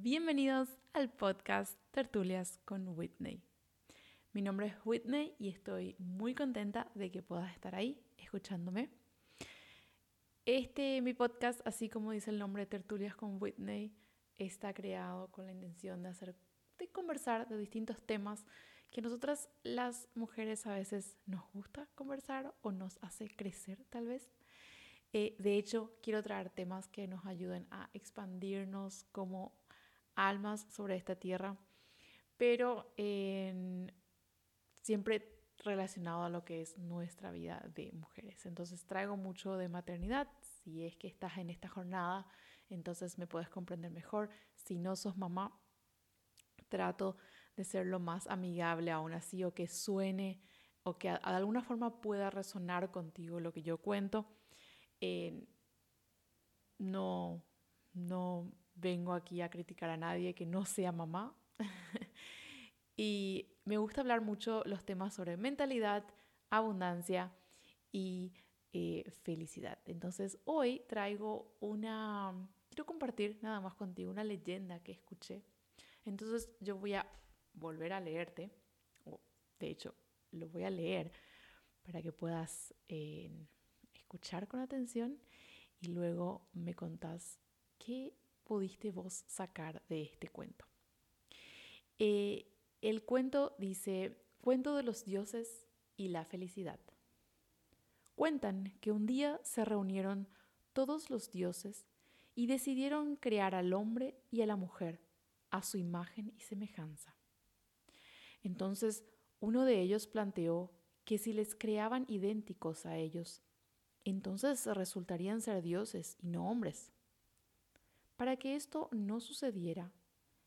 Bienvenidos al podcast Tertulias con Whitney. Mi nombre es Whitney y estoy muy contenta de que puedas estar ahí escuchándome. Este, mi podcast, así como dice el nombre Tertulias con Whitney, está creado con la intención de hacer, de conversar de distintos temas que nosotras las mujeres a veces nos gusta conversar o nos hace crecer tal vez. Eh, de hecho, quiero traer temas que nos ayuden a expandirnos como almas sobre esta tierra, pero siempre relacionado a lo que es nuestra vida de mujeres. Entonces traigo mucho de maternidad. Si es que estás en esta jornada, entonces me puedes comprender mejor. Si no sos mamá, trato de ser lo más amigable aún así o que suene o que de alguna forma pueda resonar contigo lo que yo cuento. Eh, no, no vengo aquí a criticar a nadie que no sea mamá. y me gusta hablar mucho los temas sobre mentalidad, abundancia y eh, felicidad. Entonces hoy traigo una, quiero compartir nada más contigo una leyenda que escuché. Entonces yo voy a volver a leerte, de hecho lo voy a leer para que puedas eh, escuchar con atención y luego me contás qué pudiste vos sacar de este cuento. Eh, el cuento dice, cuento de los dioses y la felicidad. Cuentan que un día se reunieron todos los dioses y decidieron crear al hombre y a la mujer a su imagen y semejanza. Entonces uno de ellos planteó que si les creaban idénticos a ellos, entonces resultarían ser dioses y no hombres. Para que esto no sucediera,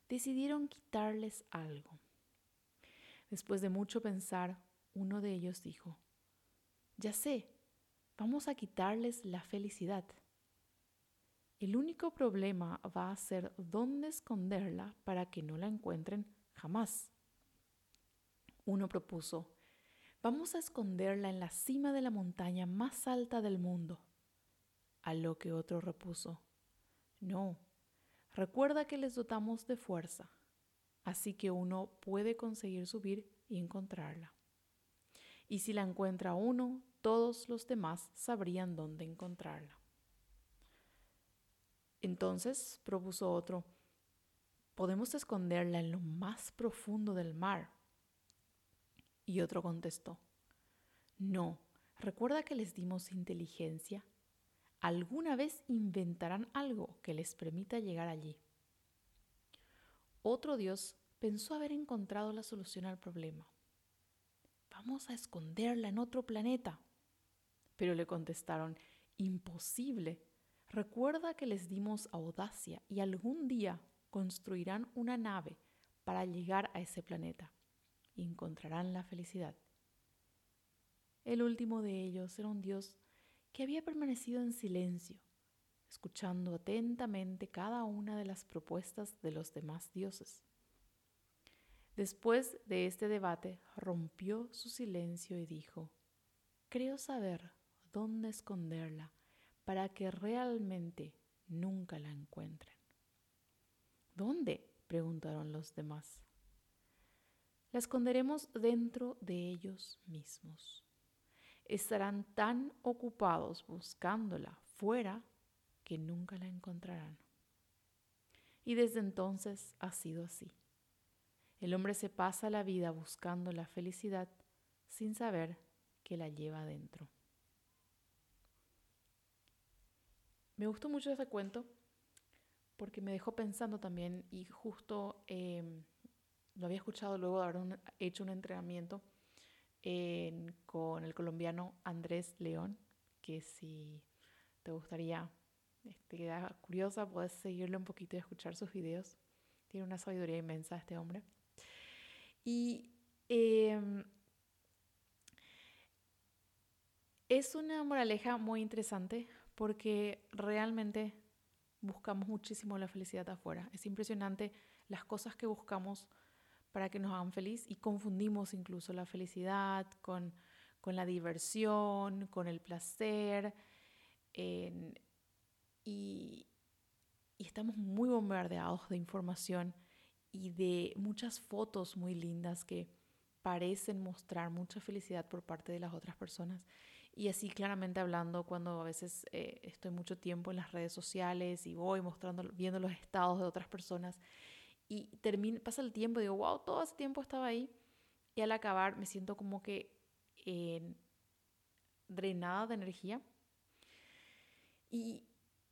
decidieron quitarles algo. Después de mucho pensar, uno de ellos dijo, Ya sé, vamos a quitarles la felicidad. El único problema va a ser dónde esconderla para que no la encuentren jamás. Uno propuso, vamos a esconderla en la cima de la montaña más alta del mundo. A lo que otro repuso, no, recuerda que les dotamos de fuerza así que uno puede conseguir subir y encontrarla. Y si la encuentra uno, todos los demás sabrían dónde encontrarla. Entonces propuso otro, podemos esconderla en lo más profundo del mar. Y otro contestó, no, recuerda que les dimos inteligencia. Alguna vez inventarán algo que les permita llegar allí. Otro dios pensó haber encontrado la solución al problema. Vamos a esconderla en otro planeta. Pero le contestaron, imposible. Recuerda que les dimos audacia y algún día construirán una nave para llegar a ese planeta y encontrarán la felicidad. El último de ellos era un dios que había permanecido en silencio escuchando atentamente cada una de las propuestas de los demás dioses. Después de este debate, rompió su silencio y dijo, Creo saber dónde esconderla para que realmente nunca la encuentren. ¿Dónde? preguntaron los demás. La esconderemos dentro de ellos mismos. Estarán tan ocupados buscándola fuera que nunca la encontrarán. Y desde entonces ha sido así. El hombre se pasa la vida buscando la felicidad sin saber que la lleva dentro. Me gustó mucho ese cuento porque me dejó pensando también y justo em, lo había escuchado luego de haber hecho un entrenamiento con el colombiano Andrés León, que si te gustaría este, queda curiosa, puedes seguirlo un poquito y escuchar sus videos. Tiene una sabiduría inmensa este hombre. Y em, es una moraleja muy interesante porque realmente buscamos muchísimo la felicidad afuera. Es impresionante las cosas que buscamos para que nos hagan feliz y confundimos incluso la felicidad con, con la diversión, con el placer. Y, y estamos muy bombardeados de información y de muchas fotos muy lindas que parecen mostrar mucha felicidad por parte de las otras personas. Y así claramente hablando, cuando a veces eh, estoy mucho tiempo en las redes sociales y voy mostrando, viendo los estados de otras personas y termina, pasa el tiempo y digo, wow, todo ese tiempo estaba ahí. Y al acabar me siento como que drenada de energía. Y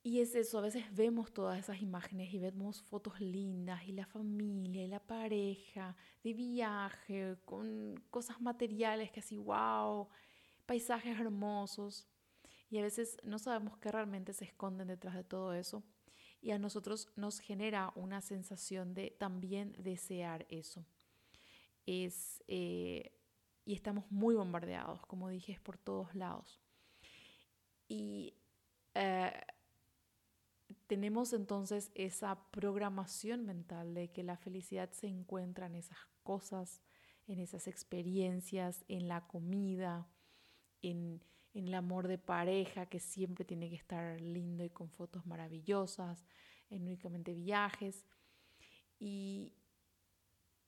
y es eso, a veces vemos todas esas imágenes y vemos fotos lindas y la familia y la pareja de viaje con cosas materiales que así, wow, paisajes hermosos. Y a veces no sabemos qué realmente se esconden detrás de todo eso. Y a nosotros nos genera una sensación de también desear eso. Es, eh, y estamos muy bombardeados, como dije, es por todos lados. Y eh, tenemos entonces esa programación mental de que la felicidad se encuentra en esas cosas, en esas experiencias, en la comida, en, el amor de pareja que siempre tiene que estar lindo y con fotos maravillosas, en únicamente viajes. Y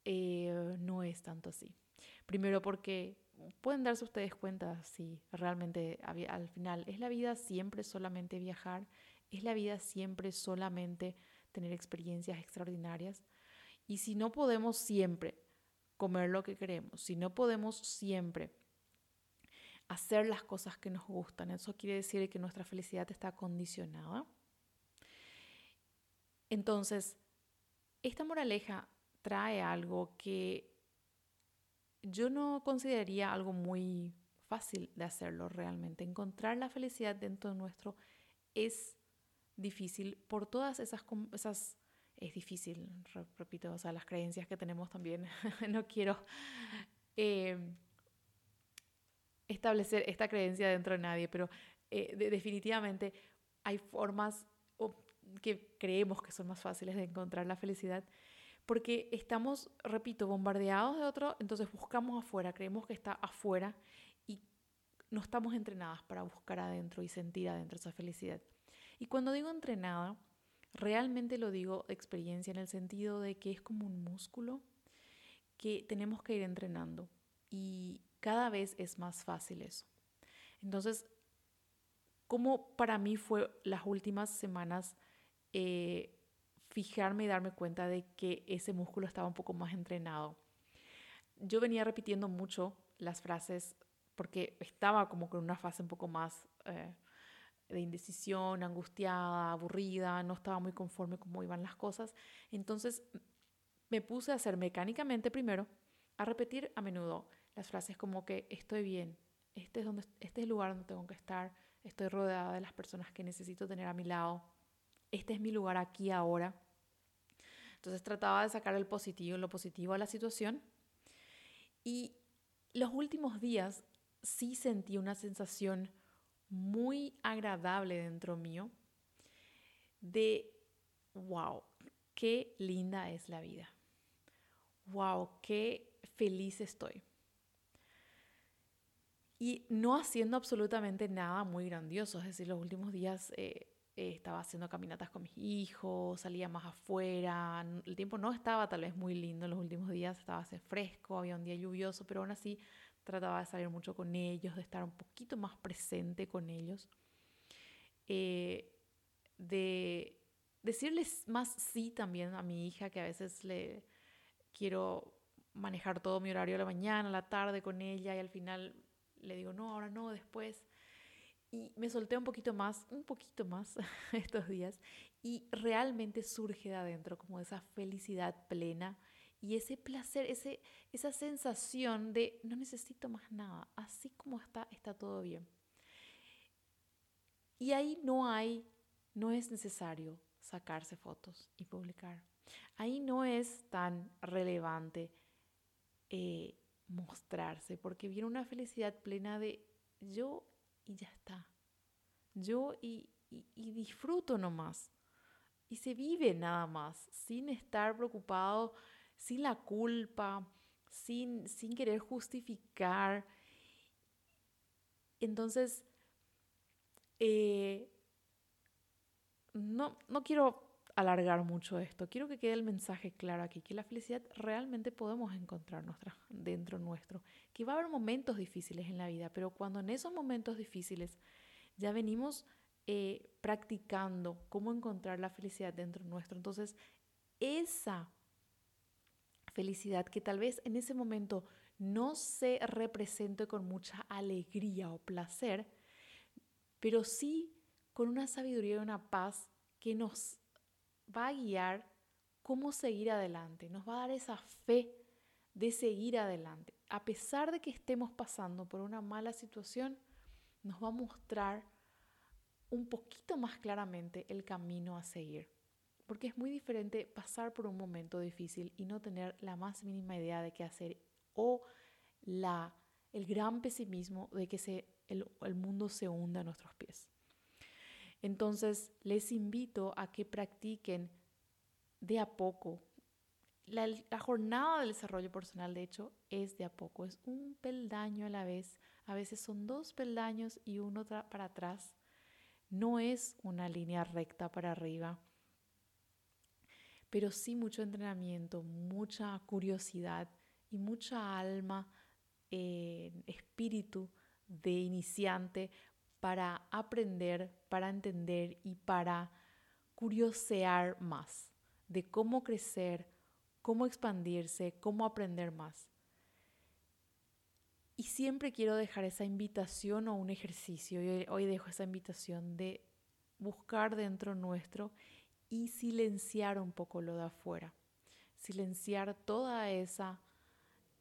eh, no es tanto así. Primero porque pueden darse ustedes cuenta si realmente al final es la vida siempre solamente viajar ¿Es la vida siempre solamente tener experiencias extraordinarias? Y si no podemos siempre comer lo que queremos, si no podemos siempre hacer las cosas que nos gustan, eso quiere decir que nuestra felicidad está condicionada. Entonces, esta moraleja trae algo que yo no consideraría algo muy fácil de hacerlo realmente. Encontrar la felicidad dentro de nuestro es difícil por todas esas, esas es difícil, repito, o sea, las creencias que tenemos también. no quiero eh, establecer esta creencia dentro de nadie, pero eh, definitivamente hay formas que creemos que son más fáciles de encontrar la felicidad porque estamos, repito, bombardeados de otro, entonces buscamos afuera, creemos que está afuera y no estamos entrenadas para buscar adentro y sentir adentro esa felicidad. Y cuando digo entrenada, realmente lo digo de experiencia en el sentido de que es como un músculo que tenemos que ir entrenando y cada vez es más fácil eso. Entonces, como para mí fue las últimas semanas eh, fijarme y darme cuenta de que ese músculo estaba un poco más entrenado. Yo venía repitiendo mucho las frases porque estaba como con una fase un poco más eh, de indecisión, angustiada, aburrida, no estaba muy conforme cómo iban las cosas. Entonces me puse a hacer mecánicamente primero, a repetir a menudo las frases como que estoy bien, este es, donde, este es el lugar donde tengo que estar, estoy rodeada de las personas que necesito tener a mi lado, este es mi lugar aquí ahora. Entonces trataba de sacar el positivo, lo positivo a la situación. Y los últimos días sí sentí una sensación muy agradable dentro mío de, wow, qué linda es la vida. Wow, qué feliz estoy. Y no haciendo absolutamente nada muy grandioso, es decir, los últimos días eh, eh, estaba haciendo caminatas con mis hijos, salía más afuera, el tiempo no estaba tal vez muy lindo los últimos días, estaba fresco, había un día lluvioso, pero aún así trataba de salir mucho con ellos, de estar un poquito más presente con ellos, eh, de decirles más sí también a mi hija, que a veces le quiero manejar todo mi horario a la mañana, a la tarde con ella y al final le digo, no, ahora no, después. Y me solté un poquito más, un poquito más estos días y realmente surge de adentro como esa felicidad plena y ese placer, ese, esa sensación de no necesito más nada, así como está, está todo bien. Y ahí no hay, no es necesario sacarse fotos y publicar. Ahí no es tan relevante eh, mostrarse, porque viene una felicidad plena de yo y ya está. Yo y, y, y disfruto nomás. Y se vive nada más, sin estar preocupado sin la culpa, sin, sin querer justificar. Entonces, eh, no, no quiero alargar mucho esto. Quiero que quede el mensaje claro aquí, que la felicidad realmente podemos encontrar dentro nuestro, que va a haber momentos difíciles en la vida, pero cuando en esos momentos difíciles ya venimos eh, practicando cómo encontrar la felicidad dentro nuestro, entonces esa felicidad que tal vez en ese momento no se represente con mucha alegría o placer, pero sí con una sabiduría y una paz que nos va a guiar cómo seguir adelante, nos va a dar esa fe de seguir adelante. A pesar de que estemos pasando por una mala situación, nos va a mostrar un poquito más claramente el camino a seguir. Porque es muy diferente pasar por un momento difícil y no tener la más mínima idea de qué hacer o la, el gran pesimismo de que se, el, el mundo se hunda a nuestros pies. Entonces, les invito a que practiquen de a poco. La, jornada del desarrollo personal, de hecho, es de a poco, es un peldaño a la vez. A veces son dos peldaños y uno para atrás. No es una línea recta para arriba, pero sí mucho entrenamiento, mucha curiosidad y mucha alma, eh, espíritu de iniciante para aprender, para entender y para curiosear más de cómo crecer, cómo expandirse, cómo aprender más. Y siempre quiero dejar esa invitación o un ejercicio, hoy dejo esa invitación de buscar dentro nuestro y silenciar un poco lo de afuera, silenciar toda esa,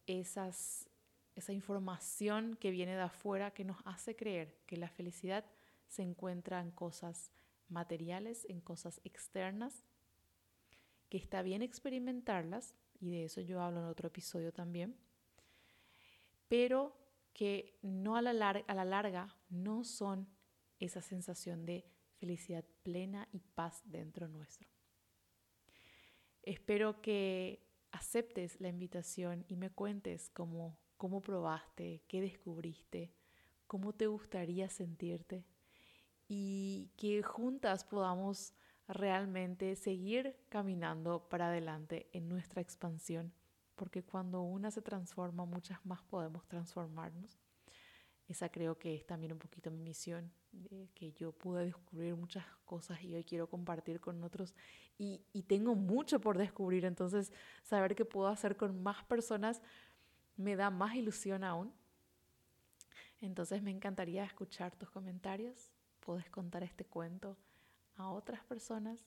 esas, esa información que viene de afuera que nos hace creer que la felicidad se encuentra en cosas materiales, en cosas externas que está bien experimentarlas, y de eso yo hablo en otro episodio también, pero que no a la, larga, a la larga no son esa sensación de felicidad plena y paz dentro nuestro. Espero que aceptes la invitación y me cuentes cómo, cómo probaste, qué descubriste, cómo te gustaría sentirte y que juntas podamos realmente seguir caminando para adelante en nuestra expansión, porque cuando una se transforma, muchas más podemos transformarnos. Esa creo que es también un poquito mi misión, que yo pude descubrir muchas cosas y hoy quiero compartir con otros. Y, tengo mucho por descubrir, entonces saber que puedo hacer con más personas me da más ilusión aún. Entonces me encantaría escuchar tus comentarios, puedes contar este cuento a otras personas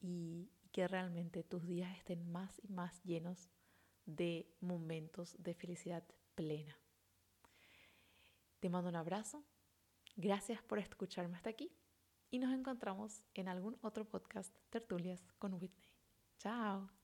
y que realmente tus días estén más y más llenos de momentos de felicidad plena. Te mando un abrazo, gracias por escucharme hasta aquí y nos encontramos en algún otro podcast Tertulias con Whitney. Chao.